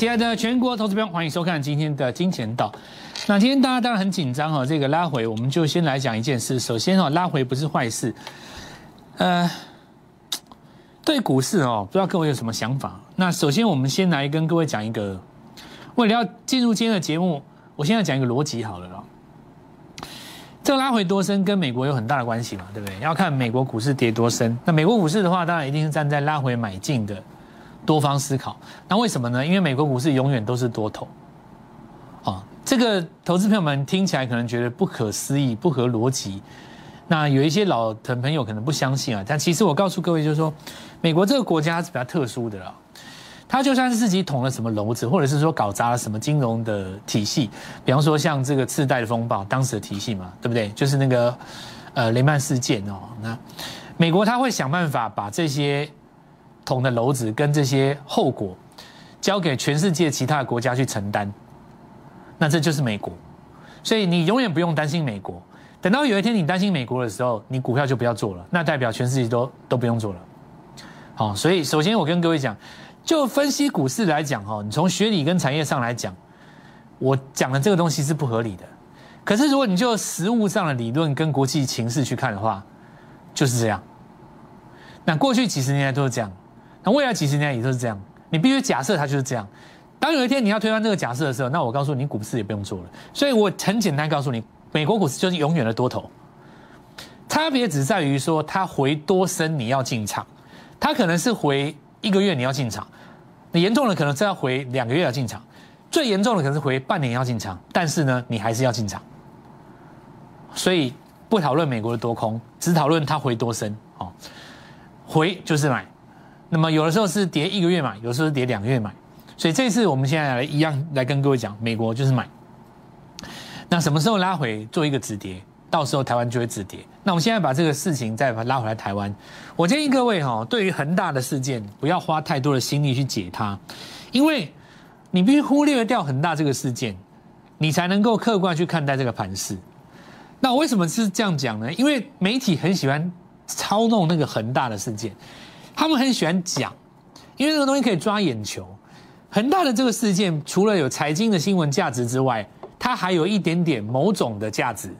亲爱的全国投资朋友，欢迎收看今天的金钱道。那今天大家当然很紧张哈，这个拉回，我们就先来讲一件事。首先哦，拉回不是坏事。呃，对股市哦，不知道各位有什么想法？那首先我们先来跟各位讲一个，为了要进入今天的节目，我现在讲一个逻辑好了啦。这个拉回多深跟美国有很大的关系嘛，对不对？要看美国股市跌多深。那美国股市的话，当然一定是站在拉回买进的多方思考。那为什么呢？因为美国股市永远都是多头。啊，这个投资朋友们听起来可能觉得不可思议、不合逻辑。那有一些老朋朋友可能不相信啊，但其实我告诉各位，就是说，美国这个国家是比较特殊的啦。它就算是自己捅了什么篓子，或者是说搞砸了什么金融的体系，比方说像这个次贷的风暴，当时的体系嘛，对不对？就是那个呃雷曼事件哦。那美国他会想办法把这些同的篓子跟这些后果交给全世界其他的国家去承担。那这就是美国，所以你永远不用担心美国。等到有一天你担心美国的时候，你股票就不要做了，那代表全世界都都不用做了。好，所以首先我跟各位讲。就分析股市来讲，哈，你从学理跟产业上来讲，我讲的这个东西是不合理的。可是如果你就实物上的理论跟国际情势去看的话，就是这样。那过去几十年来都是这样，那未来几十年也都是这样。你必须假设它就是这样。当有一天你要推翻这个假设的时候，那我告诉你，股市也不用做了。所以我很简单告诉你，美国股市就是永远的多头，差别只在于说它回多深你要进场，它可能是回。一个月你要进场，你严重的可能是要回两个月要进场，最严重的可能是回半年要进场，但是呢，你还是要进场。所以不讨论美国的多空，只讨论它回多深哦。回就是买，那么有的时候是跌一个月买，有时候是跌两个月买。所以这次我们现在来一样来跟各位讲，美国就是买。那什么时候拉回做一个止跌？到时候台湾就会止跌。那我们现在把这个事情再拉回来台湾。我建议各位哈，对于恒大的事件，不要花太多的心力去解它，因为你必须忽略掉恒大这个事件，你才能够客观去看待这个盘势。那为什么是这样讲呢？因为媒体很喜欢操弄那个恒大的事件，他们很喜欢讲，因为这个东西可以抓眼球。恒大的这个事件，除了有财经的新闻价值之外，它还有一点点某种的价值。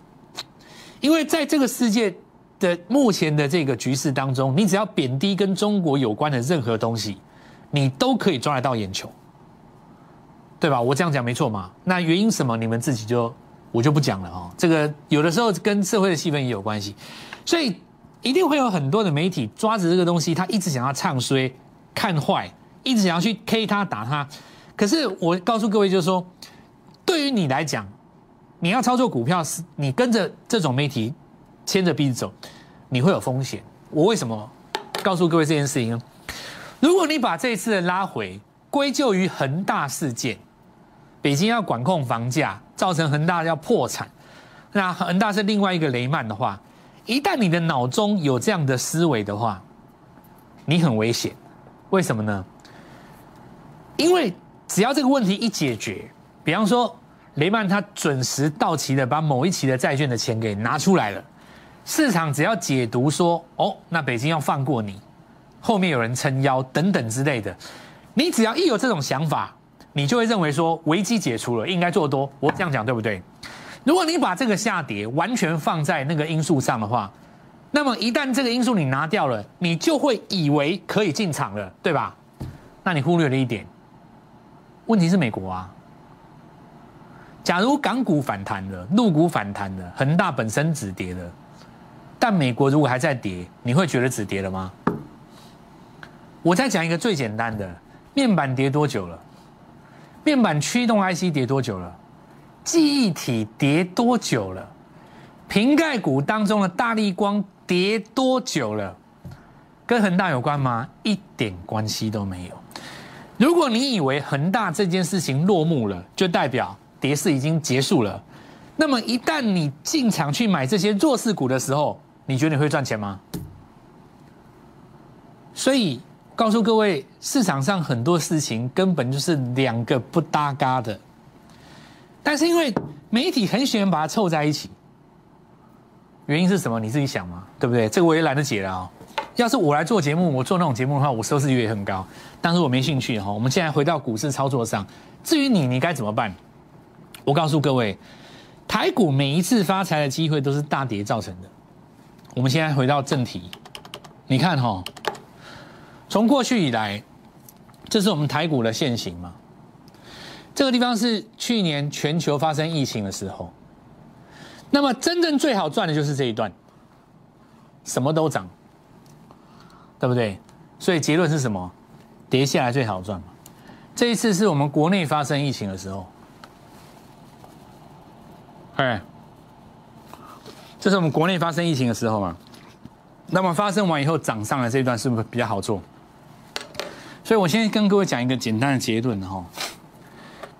因为在这个世界的目前的这个局势当中，你只要贬低跟中国有关的任何东西，你都可以抓得到眼球，对吧？我这样讲没错嘛？那原因什么？你们自己就我就不讲了哦。这个有的时候跟社会的气氛也有关系，所以一定会有很多的媒体抓着这个东西，他一直想要唱衰、看坏，一直想要去 K 他打他。可是我告诉各位，就是说，对于你来讲。你要操作股票，是你跟着这种媒体牵着鼻子走，你会有风险。我为什么告诉各位这件事情呢？如果你把这一次的拉回归咎于恒大事件，北京要管控房价，造成恒大要破产，那恒大是另外一个雷曼的话，一旦你的脑中有这样的思维的话，你很危险。为什么呢？因为只要这个问题一解决，比方说。雷曼他准时到期的把某一期的债券的钱给拿出来了，市场只要解读说哦，那北京要放过你，后面有人撑腰等等之类的，你只要一有这种想法，你就会认为说危机解除了，应该做多。我这样讲对不对？如果你把这个下跌完全放在那个因素上的话，那么一旦这个因素你拿掉了，你就会以为可以进场了，对吧？那你忽略了一点，问题是美国啊。假如港股反弹了，陆股反弹了，恒大本身止跌了，但美国如果还在跌，你会觉得止跌了吗？我再讲一个最简单的，面板跌多久了？面板驱动 IC 跌多久了？记忆体跌多久了？瓶盖股当中的大力光跌多久了？跟恒大有关吗？一点关系都没有。如果你以为恒大这件事情落幕了，就代表。跌势已经结束了，那么一旦你进场去买这些弱势股的时候，你觉得你会赚钱吗？所以告诉各位，市场上很多事情根本就是两个不搭嘎的，但是因为媒体很喜欢把它凑在一起，原因是什么？你自己想嘛，对不对？这个我也懒得解了啊。要是我来做节目，我做那种节目的话，我收视率也很高。但是我没兴趣哈。我们现在回到股市操作上，至于你，你该怎么办？我告诉各位，台股每一次发财的机会都是大跌造成的。我们现在回到正题，你看哈，从过去以来，这是我们台股的现形嘛？这个地方是去年全球发生疫情的时候，那么真正最好赚的就是这一段，什么都涨。对不对？所以结论是什么？跌下来最好赚嘛。这一次是我们国内发生疫情的时候，哎，这是我们国内发生疫情的时候嘛。那么发生完以后涨上来这一段是不是比较好做？所以我先跟各位讲一个简单的结论哈。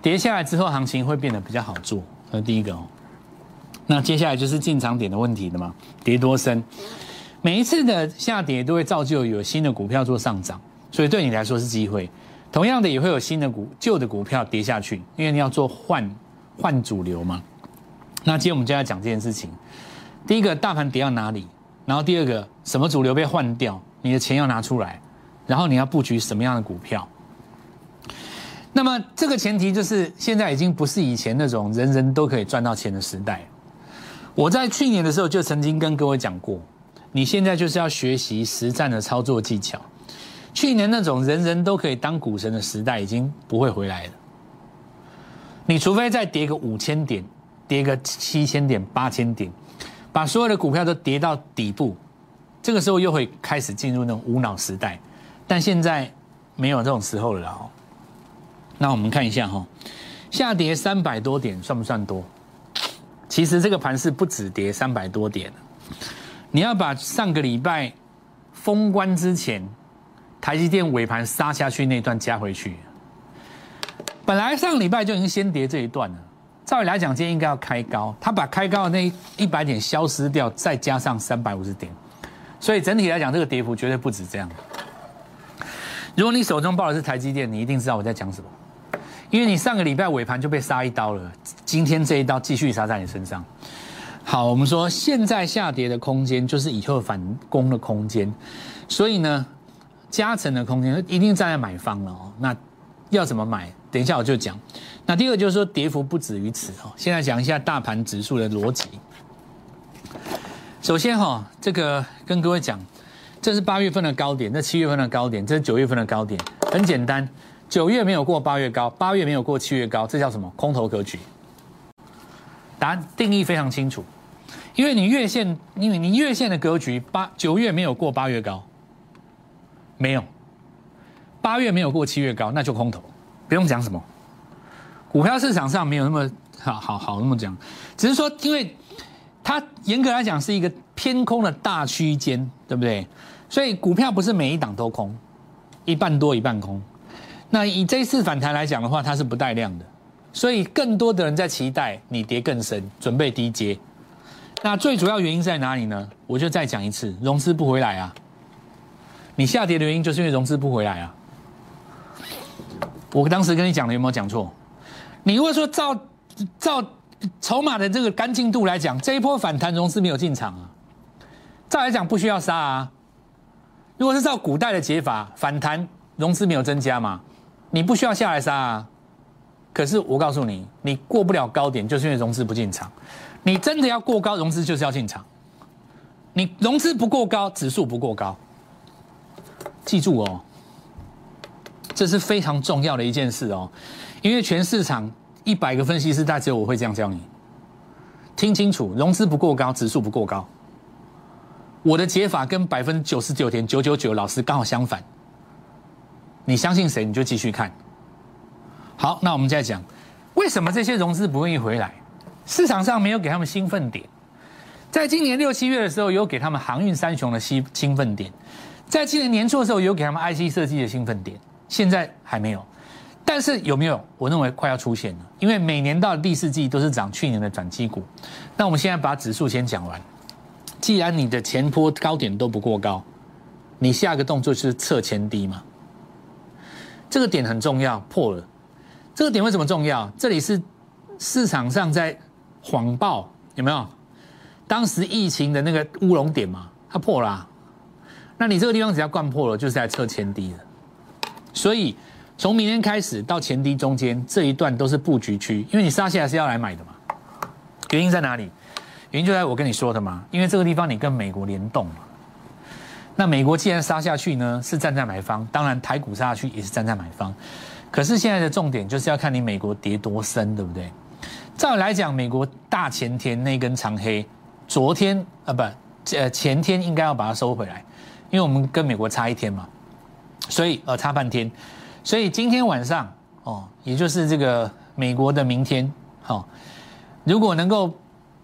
跌下来之后行情会变得比较好做，那第一个哦。那接下来就是进场点的问题了嘛？跌多深？每一次的下跌都会造就有新的股票做上涨，所以对你来说是机会。同样的，也会有新的股、旧的股票跌下去，因为你要做换换主流嘛。那今天我们就要讲这件事情。第一个，大盘跌到哪里？然后第二个，什么主流被换掉？你的钱要拿出来，然后你要布局什么样的股票？那么这个前提就是，现在已经不是以前那种人人都可以赚到钱的时代。我在去年的时候就曾经跟各位讲过。你现在就是要学习实战的操作技巧。去年那种人人都可以当股神的时代已经不会回来了。你除非再跌个五千点，跌个七千点、八千点，把所有的股票都跌到底部，这个时候又会开始进入那种无脑时代。但现在没有这种时候了哦。那我们看一下哈，下跌三百多点算不算多？其实这个盘是不止跌三百多点。你要把上个礼拜封关之前，台积电尾盘杀下去那段加回去。本来上礼拜就已经先跌这一段了，照理来讲今天应该要开高，他把开高的那一百点消失掉，再加上三百五十点，所以整体来讲这个跌幅绝对不止这样。如果你手中抱的是台积电，你一定知道我在讲什么，因为你上个礼拜尾盘就被杀一刀了，今天这一刀继续杀在你身上。好，我们说现在下跌的空间就是以后反攻的空间，所以呢，加成的空间一定站在买方了哦。那要怎么买？等一下我就讲。那第二就是说，跌幅不止于此哦。现在讲一下大盘指数的逻辑。首先哈，这个跟各位讲，这是八月份的高点，这七月份的高点，这是九月份的高点。很简单，九月没有过八月高，八月没有过七月高，这叫什么？空头格局。答案定义非常清楚，因为你月线，因为你月线的格局，八九月没有过八月高，没有，八月没有过七月高，那就空头，不用讲什么。股票市场上没有那么好好好那么讲，只是说，因为它严格来讲是一个偏空的大区间，对不对？所以股票不是每一档都空，一半多一半空。那以这次反弹来讲的话，它是不带量的。所以更多的人在期待你跌更深，准备低接。那最主要原因在哪里呢？我就再讲一次，融资不回来啊。你下跌的原因就是因为融资不回来啊。我当时跟你讲的有没有讲错？你如果说照照筹码的这个干净度来讲，这一波反弹融资没有进场啊。照来讲不需要杀啊。如果是照古代的解法，反弹融资没有增加嘛，你不需要下来杀啊。可是我告诉你，你过不了高点，就是因为融资不进场。你真的要过高，融资就是要进场。你融资不过高，指数不过高。记住哦，这是非常重要的一件事哦。因为全市场一百个分析师，大只有我会这样教你。听清楚，融资不过高，指数不过高。我的解法跟百分之九十九点九九九老师刚好相反。你相信谁，你就继续看。好，那我们再讲，为什么这些融资不愿意回来？市场上没有给他们兴奋点，在今年六七月的时候，有给他们航运三雄的兴兴奋点，在今年年初的时候，有给他们 IC 设计的兴奋点，现在还没有。但是有没有？我认为快要出现了，因为每年到第四季都是涨去年的转机股。那我们现在把指数先讲完。既然你的前坡高点都不过高，你下一个动作是测前低嘛？这个点很重要，破了。这个点为什么重要？这里是市场上在谎报，有没有？当时疫情的那个乌龙点嘛，它破了。那你这个地方只要灌破了，就是在测前低的。所以从明天开始到前低中间这一段都是布局区，因为你杀下来是要来买的嘛。原因在哪里？原因就在我跟你说的嘛，因为这个地方你跟美国联动嘛。那美国既然杀下去呢，是站在买方，当然台股杀下去也是站在买方。可是现在的重点就是要看你美国跌多深，对不对？照理来讲，美国大前天那根长黑，昨天啊不，呃前天应该要把它收回来，因为我们跟美国差一天嘛，所以呃差半天，所以今天晚上哦，也就是这个美国的明天，好，如果能够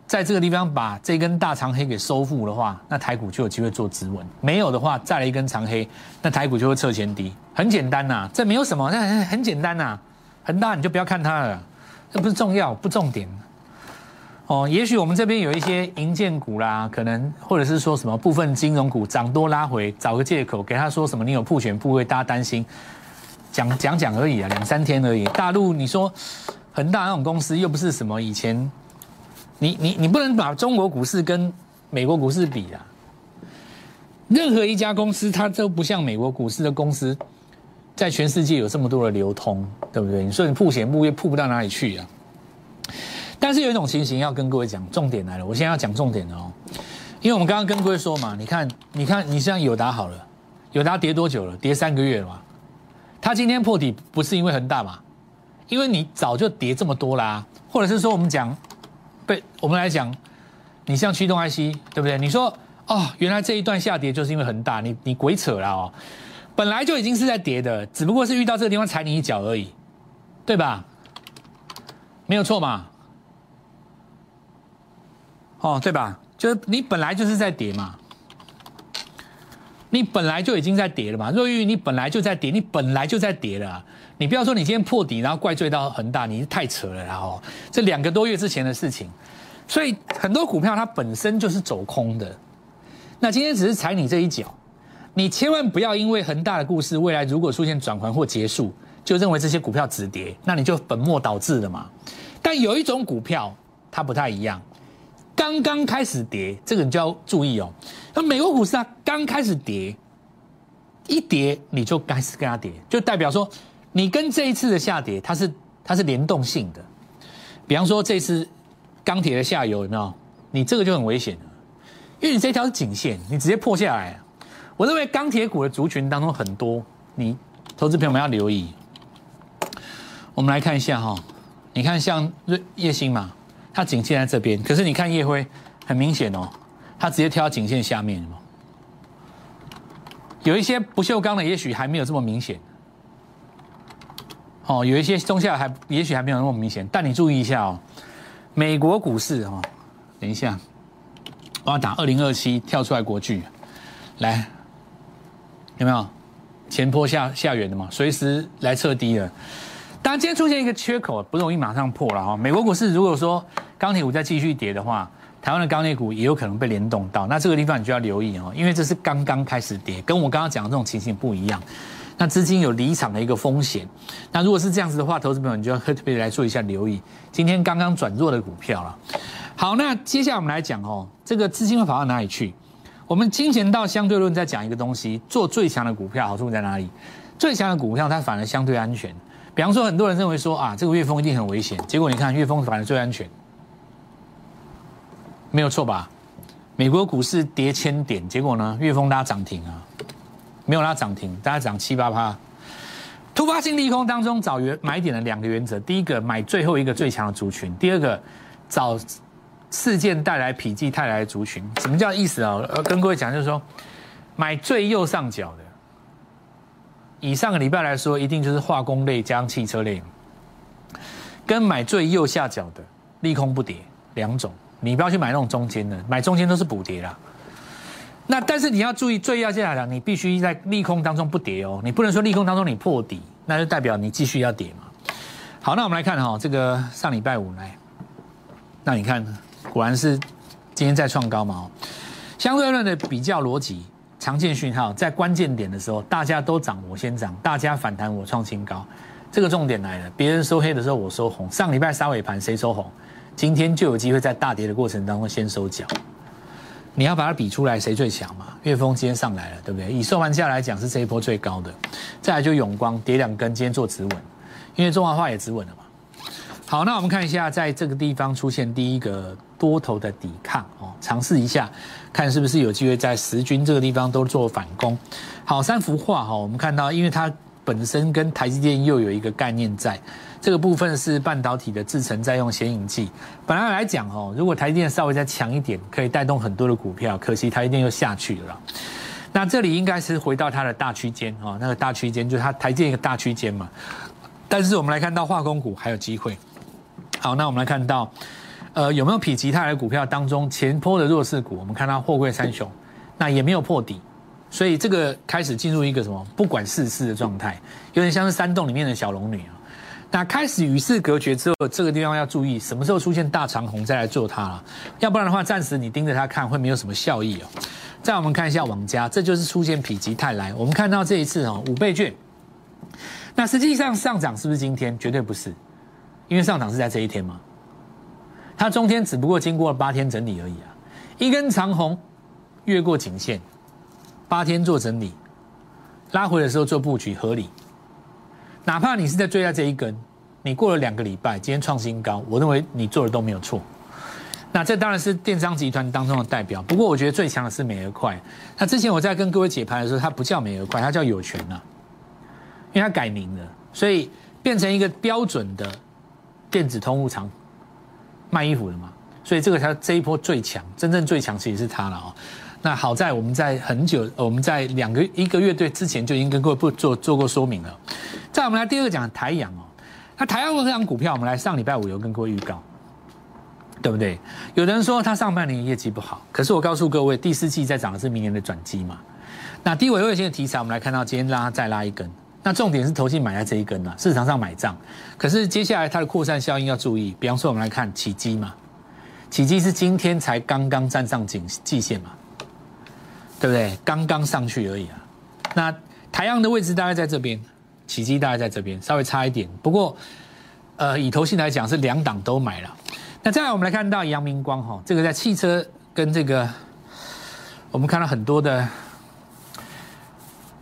在这个地方把这根大长黑给收复的话，那台股就有机会做止稳；没有的话，再来一根长黑，那台股就会测前低。很简单呐，这没有什么，那很很简单呐，恒大你就不要看它了。这不是重要，不重点。哦，也许我们这边有一些银建股啦，可能或者是说什么部分金融股涨多拉回，找个借口给他说什么你有破选部位，大家担心，讲讲讲而已啊，两三天而已。大陆你说恒大那种公司又不是什么以前，你你你不能把中国股市跟美国股市比啊。任何一家公司它都不像美国股市的公司。在全世界有这么多的流通，对不对？你说你铺险铺也铺不到哪里去啊。但是有一种情形要跟各位讲，重点来了，我现在要讲重点的哦。因为我们刚刚跟各位说嘛，你看，你看，你像友达好了，友达跌多久了？跌三个月了嘛。它今天破底不是因为恒大嘛？因为你早就跌这么多啦，或者是说我们讲，被我们来讲，你像驱动 IC，对不对？你说哦，原来这一段下跌就是因为很大，你你鬼扯了哦。本来就已经是在跌的，只不过是遇到这个地方踩你一脚而已，对吧？没有错嘛？哦，对吧？就是你本来就是在跌嘛，你本来就已经在跌了嘛。若玉，你本来就在跌，你本来就在跌了，你不要说你今天破底，然后怪罪到恒大，你太扯了，然后这两个多月之前的事情，所以很多股票它本身就是走空的，那今天只是踩你这一脚。你千万不要因为恒大的故事，未来如果出现转环或结束，就认为这些股票止跌，那你就本末倒置了嘛。但有一种股票它不太一样，刚刚开始跌，这个你就要注意哦。那美国股市啊，刚开始跌，一跌你就开始跟它跌，就代表说你跟这一次的下跌，它是它是联动性的。比方说这次钢铁的下游有没有？你这个就很危险了，因为你这条是颈线，你直接破下来。我认为钢铁股的族群当中很多，你投资朋友们要留意。我们来看一下哈，你看像瑞叶星嘛，它颈线在这边，可是你看叶辉，很明显哦，它直接跳到颈线下面了。有一些不锈钢的也许还没有这么明显，哦，有一些中下还也许还没有那么明显，但你注意一下哦，美国股市哦，等一下，我要打二零二七跳出来国剧，来。有没有前坡下下远的嘛？随时来测低的。当然，今天出现一个缺口，不容易马上破了哈。美国股市如果说钢铁股再继续跌的话，台湾的钢铁股也有可能被联动到。那这个地方你就要留意哦，因为这是刚刚开始跌，跟我刚刚讲的这种情形不一样。那资金有离场的一个风险。那如果是这样子的话，投资朋友你就要特别来做一下留意。今天刚刚转弱的股票了。好，那接下来我们来讲哦，这个资金会跑到哪里去？我们金钱到相对论在讲一个东西，做最强的股票好处在哪里？最强的股票它反而相对安全。比方说，很多人认为说啊，这个月峰一定很危险，结果你看月峰反而最安全，没有错吧？美国股市跌千点，结果呢，月峰拉涨停啊，没有拉涨停，大家涨七八趴。突发性利空当中找原买点的两个原则：第一个买最后一个最强的族群；第二个找。事件带来否极泰来的族群，什么叫意思啊？跟各位讲，就是说，买最右上角的，以上个礼拜来说，一定就是化工类加汽车类，跟买最右下角的利空不跌两种，你不要去买那种中间的，买中间都是补跌啦。那但是你要注意，最右下角你必须在利空当中不跌哦，你不能说利空当中你破底，那就代表你继续要跌嘛。好，那我们来看哈，这个上礼拜五来，那你看。果然是今天再创高嘛？哦，相对论的比较逻辑，常见讯号在关键点的时候，大家都涨我先涨，大家反弹我创新高，这个重点来了。别人收黑的时候我收红，上礼拜杀尾盘谁收红？今天就有机会在大跌的过程当中先收脚。你要把它比出来，谁最强嘛？岳峰今天上来了，对不对？以收盘价来讲，是这一波最高的。再来就永光跌两根，今天做止稳，因为中华化也止稳了嘛。好，那我们看一下，在这个地方出现第一个多头的抵抗哦，尝试一下，看是不是有机会在十均这个地方都做反攻。好，三幅画哈，我们看到，因为它本身跟台积电又有一个概念在，这个部分是半导体的制程在用显影剂。本来来讲哦，如果台积电稍微再强一点，可以带动很多的股票，可惜台积电又下去了。那这里应该是回到它的大区间哦，那个大区间就是它台积电一个大区间嘛。但是我们来看到化工股还有机会。好，那我们来看到，呃，有没有否极泰来股票当中前坡的弱势股？我们看到货柜三雄，那也没有破底，所以这个开始进入一个什么不管世事的状态，有点像是山洞里面的小龙女啊。那开始与世隔绝之后，这个地方要注意什么时候出现大长虹再来做它了，要不然的话，暂时你盯着它看会没有什么效益哦。再我们看一下网家，这就是出现否极泰来，我们看到这一次哦五倍券，那实际上上涨是不是今天？绝对不是。因为上涨是在这一天嘛，它中间只不过经过了八天整理而已啊，一根长红越过颈线，八天做整理，拉回的时候做布局合理。哪怕你是在追在这一根，你过了两个礼拜，今天创新高，我认为你做的都没有错。那这当然是电商集团当中的代表，不过我觉得最强的是美而快。那之前我在跟各位解盘的时候，它不叫美而快，它叫有权呐，因为它改名了，所以变成一个标准的。电子通路厂卖衣服的嘛，所以这个他这一波最强，真正最强其实是它了哦。那好在我们在很久，我们在两个一个月对之前就已经跟各位不做做过说明了。再我们来第二个讲台阳哦，那台阳这张股票，我们来上礼拜五有跟各位预告，对不对？有人说它上半年业绩不好，可是我告诉各位，第四季在涨的是明年的转机嘛。那低尾位线的题材，我们来看到今天拉再拉一根。那重点是投信买在这一根啊，市场上买账。可是接下来它的扩散效应要注意，比方说我们来看起基嘛，起基是今天才刚刚站上颈季线嘛，对不对？刚刚上去而已啊。那台阳的位置大概在这边，起基大概在这边，稍微差一点。不过，呃，以投信来讲是两档都买了。那再来我们来看到阳明光哈，这个在汽车跟这个，我们看到很多的。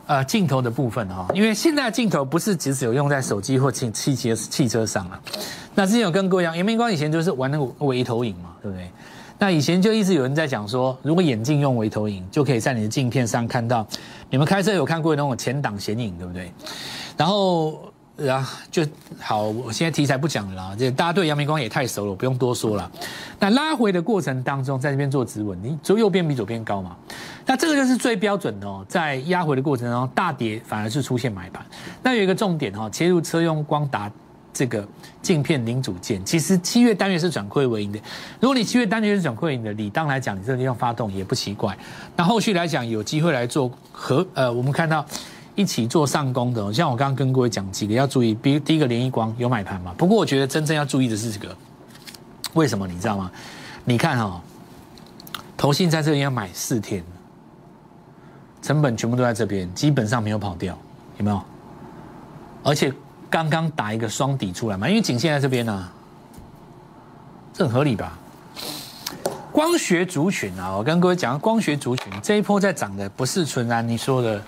呃，镜头的部分哈，因为现在镜头不是只只有用在手机或汽汽车汽车上了。那之前有跟各位讲，严明光以前就是玩那个微投影嘛，对不对？那以前就一直有人在讲说，如果眼镜用微投影，就可以在你的镜片上看到。你们开车有看过那种前挡显影，对不对？然后。然后就好，我现在题材不讲了啦。这大家对阳明光也太熟了，不用多说了。那拉回的过程当中，在这边做止稳，你左右边比左边高嘛？那这个就是最标准的哦。在压回的过程当中，大跌反而是出现买盘。那有一个重点哈，切入车用光达这个镜片零组件，其实七月单月是转亏为盈的。如果你七月单月是转亏为盈的，理当来讲，你这个地方发动也不奇怪。那后续来讲，有机会来做和呃，我们看到。一起做上攻的，像我刚刚跟各位讲几个要注意，比如第一个联益光有买盘嘛？不过我觉得真正要注意的是这个，为什么你知道吗？你看哈，投信在这里要买四天，成本全部都在这边，基本上没有跑掉，有没有？而且刚刚打一个双底出来嘛，因为颈线在这边呢，这很合理吧？光学族群啊，我跟各位讲，光学族群这一波在涨的不是纯然你说的。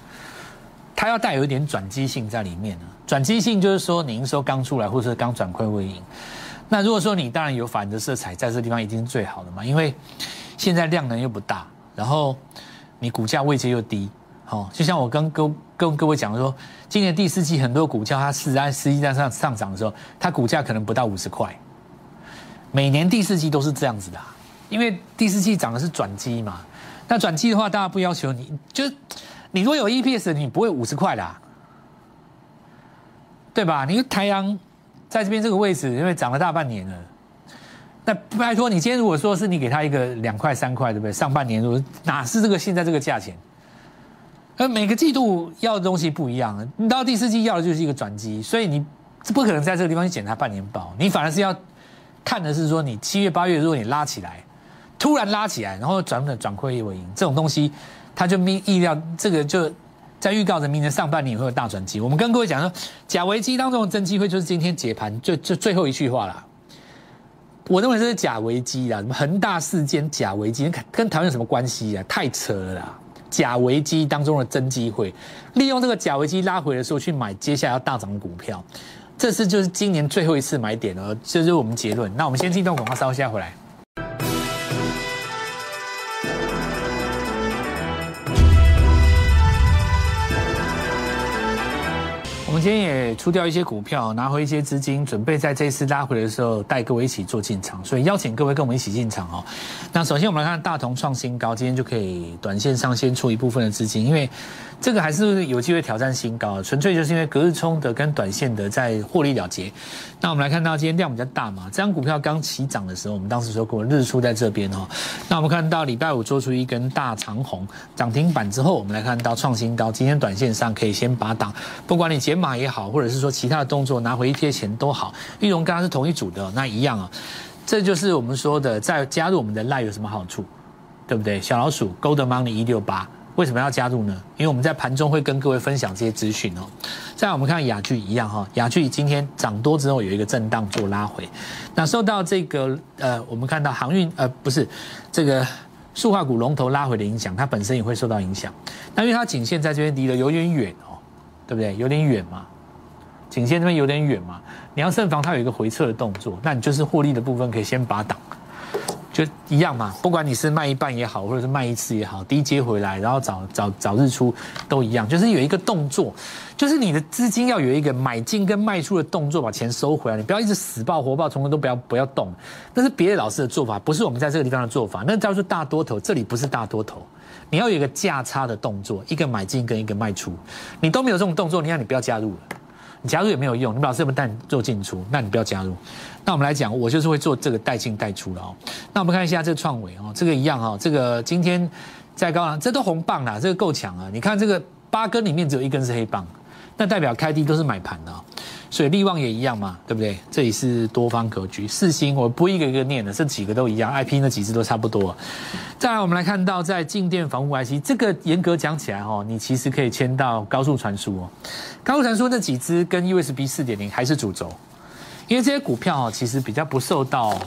它要带有一点转机性在里面呢。转机性就是说，你营收刚出来，或者是刚转亏为盈。那如果说你当然有反的色彩，在这地方一定是最好的嘛。因为现在量能又不大，然后你股价位阶又低，好，就像我跟跟跟各位讲说，今年第四季很多股价它实在实际上上涨的时候，它股价可能不到五十块。每年第四季都是这样子的，因为第四季涨的是转机嘛。那转机的话，大家不要求你就。你如果有 EPS，你不会五十块的，对吧？你太阳在这边这个位置，因为涨了大半年了，那拜托你今天如果说是你给他一个两块三块，对不对？上半年如果哪是这个现在这个价钱？而每个季度要的东西不一样，你到第四季要的就是一个转机，所以你不可能在这个地方去检查半年报，你反而是要看的是说你七月八月如果你拉起来，突然拉起来，然后转转转亏为盈这种东西。他就明意料这个就在预告着明年上半年会有大转机。我们跟各位讲说，假危机当中的真机会就是今天解盘最最最后一句话啦。我认为这是假危机啊，什么恒大事件假危机，跟台湾有什么关系啊？太扯了啦！假危机当中的真机会，利用这个假危机拉回的时候去买接下来要大涨的股票，这是就是今年最后一次买点了，这就是我们结论。那我们先进段广告，稍后下回来。们今天也出掉一些股票，拿回一些资金，准备在这次拉回的时候带各位一起做进场，所以邀请各位跟我们一起进场哦。那首先我们来看大同创新高，今天就可以短线上先出一部分的资金，因为。这个还是有机会挑战新高，纯粹就是因为隔日冲的跟短线的在获利了结。那我们来看到今天量比较大嘛，这张股票刚起涨的时候，我们当时说过日出在这边哦。那我们看到礼拜五做出一根大长红涨停板之后，我们来看到创新高，今天短线上可以先拔档，不管你解码也好，或者是说其他的动作拿回一些钱都好。玉龙刚刚是同一组的，那一样啊，这就是我们说的在加入我们的赖有什么好处，对不对？小老鼠 Gold Money 一六八。为什么要加入呢？因为我们在盘中会跟各位分享这些资讯哦。再，我们看雅聚一样哈，雅聚今天涨多之后有一个震荡做拉回，那受到这个呃，我们看到航运呃不是这个塑化股龙头拉回的影响，它本身也会受到影响。那因为它颈线在这边离得有点远，对不对？有点远嘛，颈线这边有点远嘛，你要慎防它有一个回撤的动作，那你就是获利的部分可以先把挡。就一样嘛，不管你是卖一半也好，或者是卖一次也好，低接回来，然后早早早日出都一样，就是有一个动作，就是你的资金要有一个买进跟卖出的动作，把钱收回来，你不要一直死抱活抱，从来都不要不要动。那是别的老师的做法，不是我们在这个地方的做法。那叫做大多头，这里不是大多头，你要有一个价差的动作，一个买进跟一个卖出，你都没有这种动作，你看你不要加入了。加入也没有用，你老师有没有带做进出？那你不要加入。那我们来讲，我就是会做这个带进带出了哦。那我们看一下这个创维哦，这个一样哦，这个今天在高昂，这都红棒啦，这个够强啊。你看这个八根里面只有一根是黑棒，那代表开低都是买盘的。所以利旺也一样嘛，对不对？这里是多方格局，四星我不一个一个念的，这几个都一样，IP 那几只都差不多。再来，我们来看到在静电防护 IC，这个严格讲起来哦，你其实可以签到高速传输哦。高速传输那几只跟 USB 四点零还是主轴，因为这些股票哦，其实比较不受到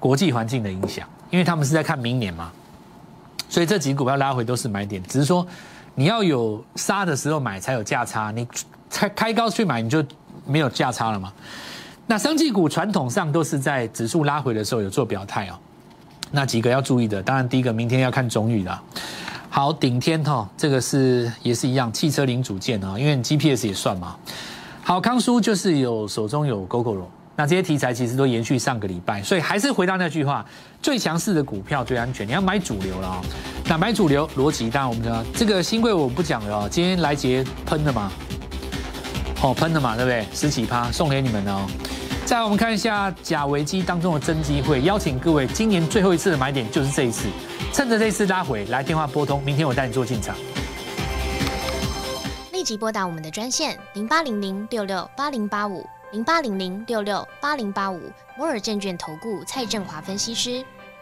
国际环境的影响，因为他们是在看明年嘛，所以这几股票拉回都是买点，只是说你要有杀的时候买才有价差，你。开开高去买，你就没有价差了嘛？那生技股传统上都是在指数拉回的时候有做表态哦。那几个要注意的，当然第一个明天要看中宇了。好，顶天哈，这个是也是一样，汽车零组件啊，因为 GPS 也算嘛。好，康叔就是有手中有 GoGo 那这些题材其实都延续上个礼拜，所以还是回到那句话，最强势的股票最安全，你要买主流了哦。那买主流逻辑，当然我们知道这个新贵我不讲了哦，今天来杰喷的嘛。好，喷的嘛，对不对？十几趴送给你们哦。再来，我们看一下假危机当中的真机会，邀请各位，今年最后一次的买点就是这一次，趁着这次拉回来电话拨通，明天我带你做进场。立即拨打我们的专线零八零零六六八零八五零八零零六六八零八五摩尔证券投顾蔡振华分析师。